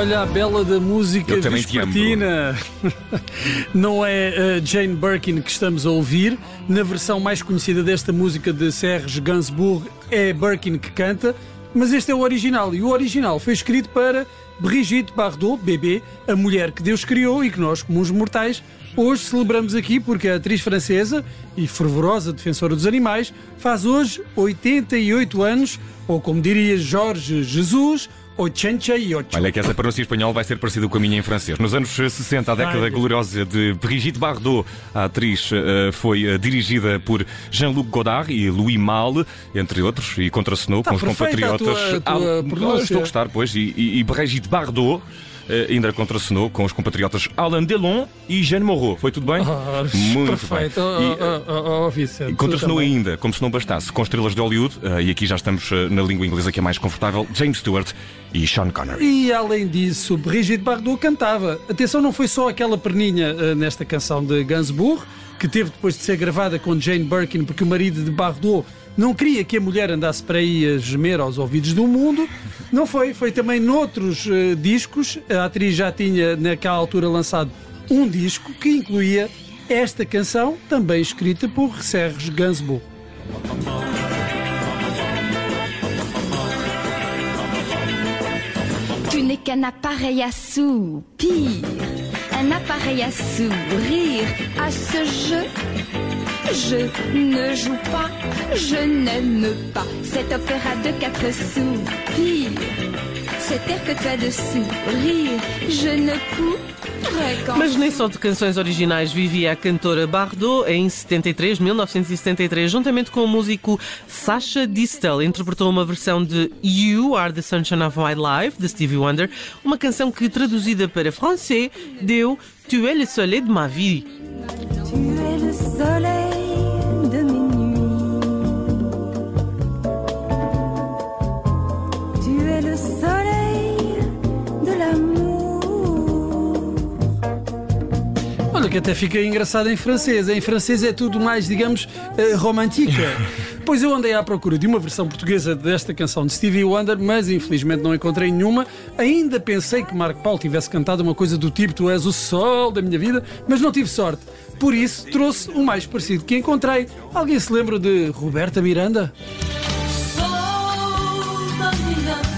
Olha a bela da música vespertina. Não é a Jane Birkin que estamos a ouvir. Na versão mais conhecida desta música de Serge Gainsbourg é Birkin que canta, mas este é o original. E o original foi escrito para Brigitte Bardot, bebê, a mulher que Deus criou e que nós, comuns mortais, hoje celebramos aqui porque a atriz francesa e fervorosa defensora dos animais faz hoje 88 anos, ou como diria Jorge Jesus, 88. Olha que essa pronúncia em espanhol vai ser parecida com a minha em francês. Nos anos 60, a década Ai. gloriosa de Brigitte Bardot, a atriz eh, foi eh, dirigida por Jean-Luc Godard e Louis Malle, entre outros, e contracenou Está com os perfeita a compatriotas. tua- a tua Ah, estou a gostar, pois. E, e, e Brigitte Bardot eh, ainda contracenou com os compatriotas Alain Delon e Jeanne Moreau. Foi tudo bem? Ah, Muito perfeito. bem. Oh, oh, oh, oh, Vicente, tu Contracenou ainda, como se não bastasse, com estrelas de Hollywood, eh, e aqui já estamos eh, na língua inglesa que é mais confortável, James Stewart e Sean Connery. E além disso, Brigitte Bardot cantava. Atenção, não foi só aquela perninha eh, nesta canção de Gainsbourg, que teve depois de ser gravada com Jane Birkin, porque o marido de Bardot não queria que a mulher andasse para aí a gemer aos ouvidos do mundo. Não foi, foi também noutros eh, discos. A atriz já tinha, naquela altura, lançado um disco que incluía esta canção, também escrita por Serge Gainsbourg. Tu n'es qu'un appareil à soupir, un appareil à sourire. À ce jeu, je ne joue pas, je n'aime pas cet opéra de quatre soupirs. Cet air que tu as de sourire, je ne pourrais Mas nem só de canções originais vivia a cantora Bardot. Em 73, 1973, juntamente com o músico Sacha Distel, interpretou uma versão de You Are the Sunshine of My Life, de Stevie Wonder, uma canção que, traduzida para francês, deu Tu es le soleil de ma vie. Tu es le soleil até fica engraçado em francês. Em francês é tudo mais, digamos, eh, romântica. Pois eu andei à procura de uma versão portuguesa desta canção de Stevie Wonder, mas infelizmente não encontrei nenhuma. Ainda pensei que Marco Paulo tivesse cantado uma coisa do tipo Tu és o sol da minha vida, mas não tive sorte. Por isso trouxe o mais parecido que encontrei. Alguém se lembra de Roberta Miranda? Sol da minha vida,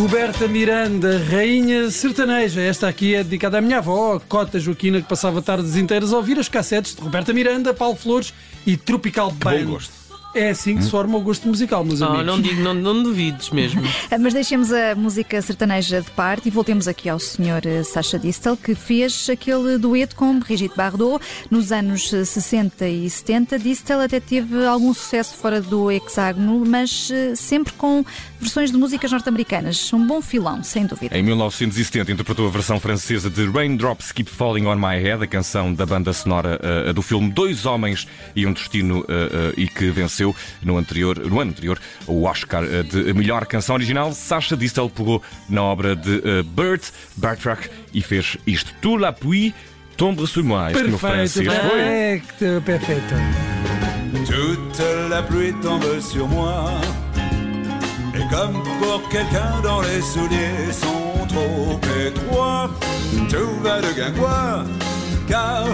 Roberta Miranda, rainha sertaneja. Esta aqui é dedicada à minha avó, Cota Joaquina, que passava tardes inteiras a ouvir as cassetes de Roberta Miranda, Paulo Flores e Tropical Band. bom gosto. É assim que se forma o gosto musical, meus Oh, amigos. não, digo, não, não duvides mesmo. Ah, Mas deixemos a música sertaneja de parte e voltemos aqui ao senhor eh, Sacha Distel, que fez aquele dueto com Brigitte Bardot nos anos eh, 60 e 70. Distel até teve algum sucesso fora do hexágono, mas eh, sempre com versões de músicas norte-americanas. Um bom filão, sem dúvida. Em 1970 interpretou a versão francesa de Raindrops Keep Falling on My Head, a canção da banda sonora eh, do filme Dois Homens e um Destino eh, eh, e que venceu no, anterior, no ano anterior o Oscar de melhor canção original. Sacha Distel pegou na obra de Bert Bartrack e fez isto. Tout la pluie tombe sur moi. Este meu Perfeito, francês foi. perfeito, perfeito. Toute la pluie tombe sur moi. Et comme pour quelqu'un dont les souliers sont trop étroits, tout va de guingois. Car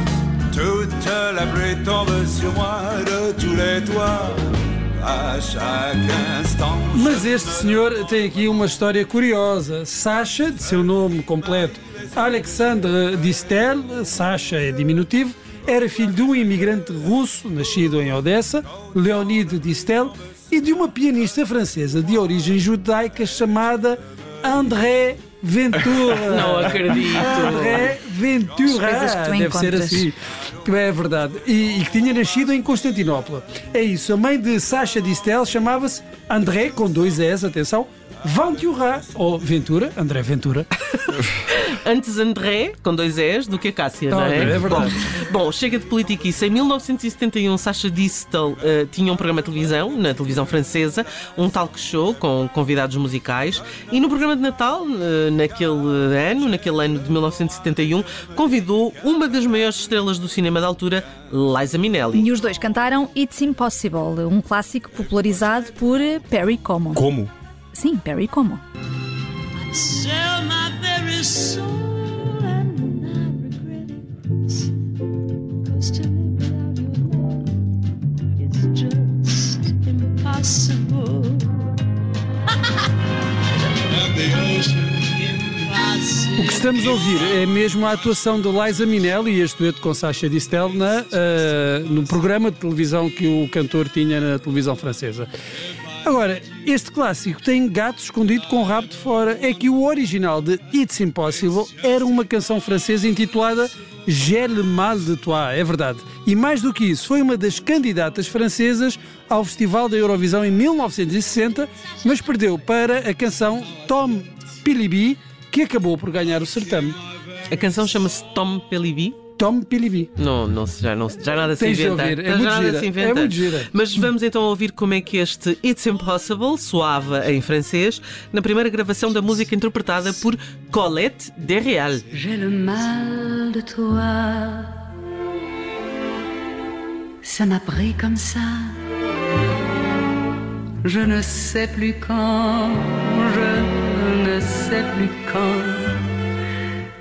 toute la pluie tombe sur moi de tous les toits. Mas este senhor tem aqui uma história curiosa. Sacha, de seu nome completo, Alexandre Distel, Sacha é diminutivo, era filho de um imigrante russo, nascido em Odessa, Leonid Distel, e de uma pianista francesa de origem judaica chamada André Ventura. Não acredito. André Ventura. As coisas que tu Deve ser encontras. assim. Que é verdade. E, e que tinha nascido em Constantinopla. É isso. A mãe de Sacha Distel chamava-se André, com dois S, atenção, Ventura, ou Ventura, André Ventura. Antes André, com dois És, do que a Cássia, não é? Ah, é verdade. Bom, bom, chega de politiquice. Em 1971, Sacha Distel eh, tinha um programa de televisão, na televisão francesa, um talk show com convidados musicais. E no programa de Natal, eh, naquele ano, naquele ano de 1971, convidou uma das maiores estrelas do cinema da altura, Liza Minnelli. E os dois cantaram It's Impossible, um clássico popularizado por Perry Como. Como? Sim, Perry Como. O que estamos a ouvir é mesmo a atuação de Liza Minnelli e este dueto com Sacha Distel na, ah, no programa de televisão que o cantor tinha na televisão francesa. Agora, este clássico tem gato escondido com o rabo de fora. É que o original de It's Impossible era uma canção francesa intitulada J'ai le mal de toi, é verdade. E mais do que isso, foi uma das candidatas francesas ao Festival da Eurovisão em 1960, mas perdeu para a canção Tom Pilibi, que acabou por ganhar o certame. A canção chama-se Tom Pelibi. Tom Pilibi. Não, não, já, não, já nada se inventa. ouvir, é Já muito nada gira, se inventa. é muito gira. Mas vamos então ouvir como é que este It's Impossible soava em francês na primeira gravação da música interpretada por Colette Derreal. J'ai le mal de toi. Ça m'a pris comme ça. Je ne sais plus quand, je ne sais plus quand,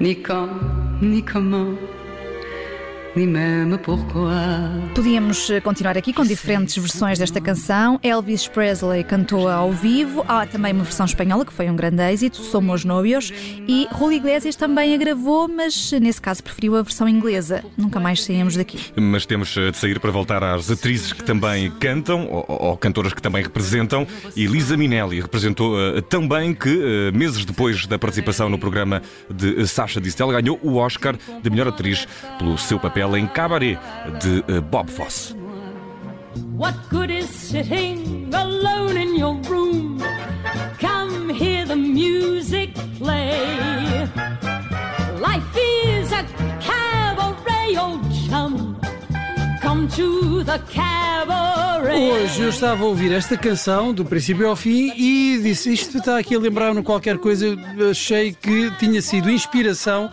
ni quand, ni comment. Podíamos eh, continuar aqui com diferentes versões desta canção. Elvis Presley cantou ao vivo. Há também uma versão espanhola que foi um grande êxito, Somos Novios. E Julio Iglesias também a gravou, mas eh, nesse caso preferiu a versão inglesa. Nunca mais saímos daqui. Mas temos eh, de sair para voltar às atrizes que também cantam, ou, ou cantoras que também representam. E Lisa Minelli representou eh, tão bem que, eh, meses depois da participação no programa de Sacha Distel, ganhou o Oscar de melhor atriz pelo seu papel em Cabaret de eh, Bob Fosse. What good is sitting alone in your room? Come hear the music play. Life is a cabaret, old chum. Come to the cabaret. Hoje eu estava a ouvir esta canção do princípio ao fim e disse isto está aqui a lembrar-me qualquer coisa. Achei que tinha sido inspiração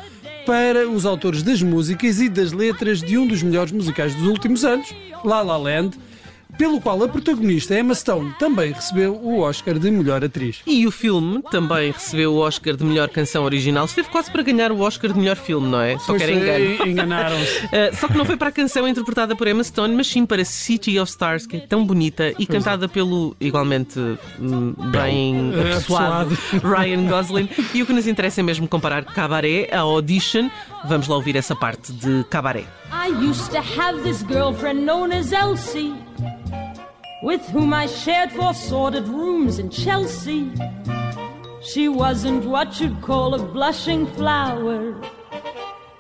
para os autores das músicas e das letras de um dos melhores musicais dos últimos anos, La La Land, pelo qual a protagonista Emma Stone também recebeu o Oscar de melhor atriz. E o filme também recebeu o Oscar de melhor canção original. Esteve quase para ganhar o Oscar de melhor filme, não é? Só Pois, que era engano. eh, Enganaram-se. Uh, só que não foi para a canção interpretada por Emma Stone, mas sim para City of Stars, que é tão bonita e cantada pelo, igualmente, hum, bem Eh, apessoado, Ryan Gosling. E o que nos interessa é mesmo comparar Cabaret a Audition. Vamos lá ouvir essa parte de Cabaret. I used to have this girlfriend known as Elsie, with whom I shared four sordid rooms in Chelsea. She wasn't what you'd call a blushing flower.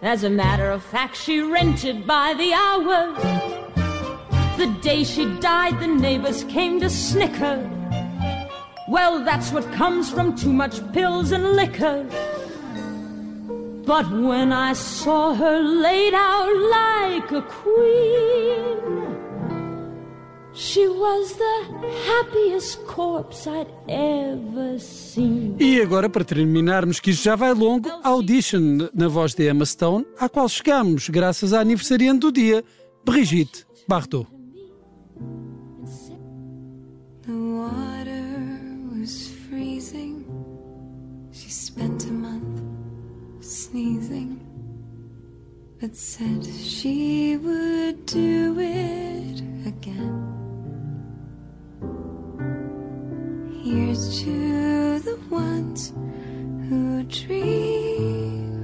As a matter of fact, she rented by the hour. The day she died, the neighbors came to snicker. Well, that's what comes from too much pills and liquor. But when I saw her laid out like a queen, E agora, para terminarmos, que isto já vai longo, Audition na voz de Emma Stone, à qual chegamos graças à aniversariante do dia, Brigitte Bardot. The water was freezing. She spent a month sneezing, but said she would do it again. To the ones who dream,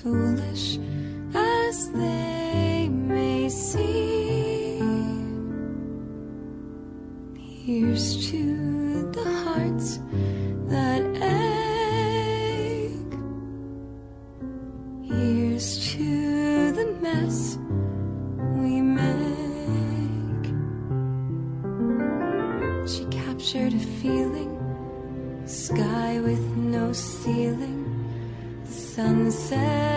foolish said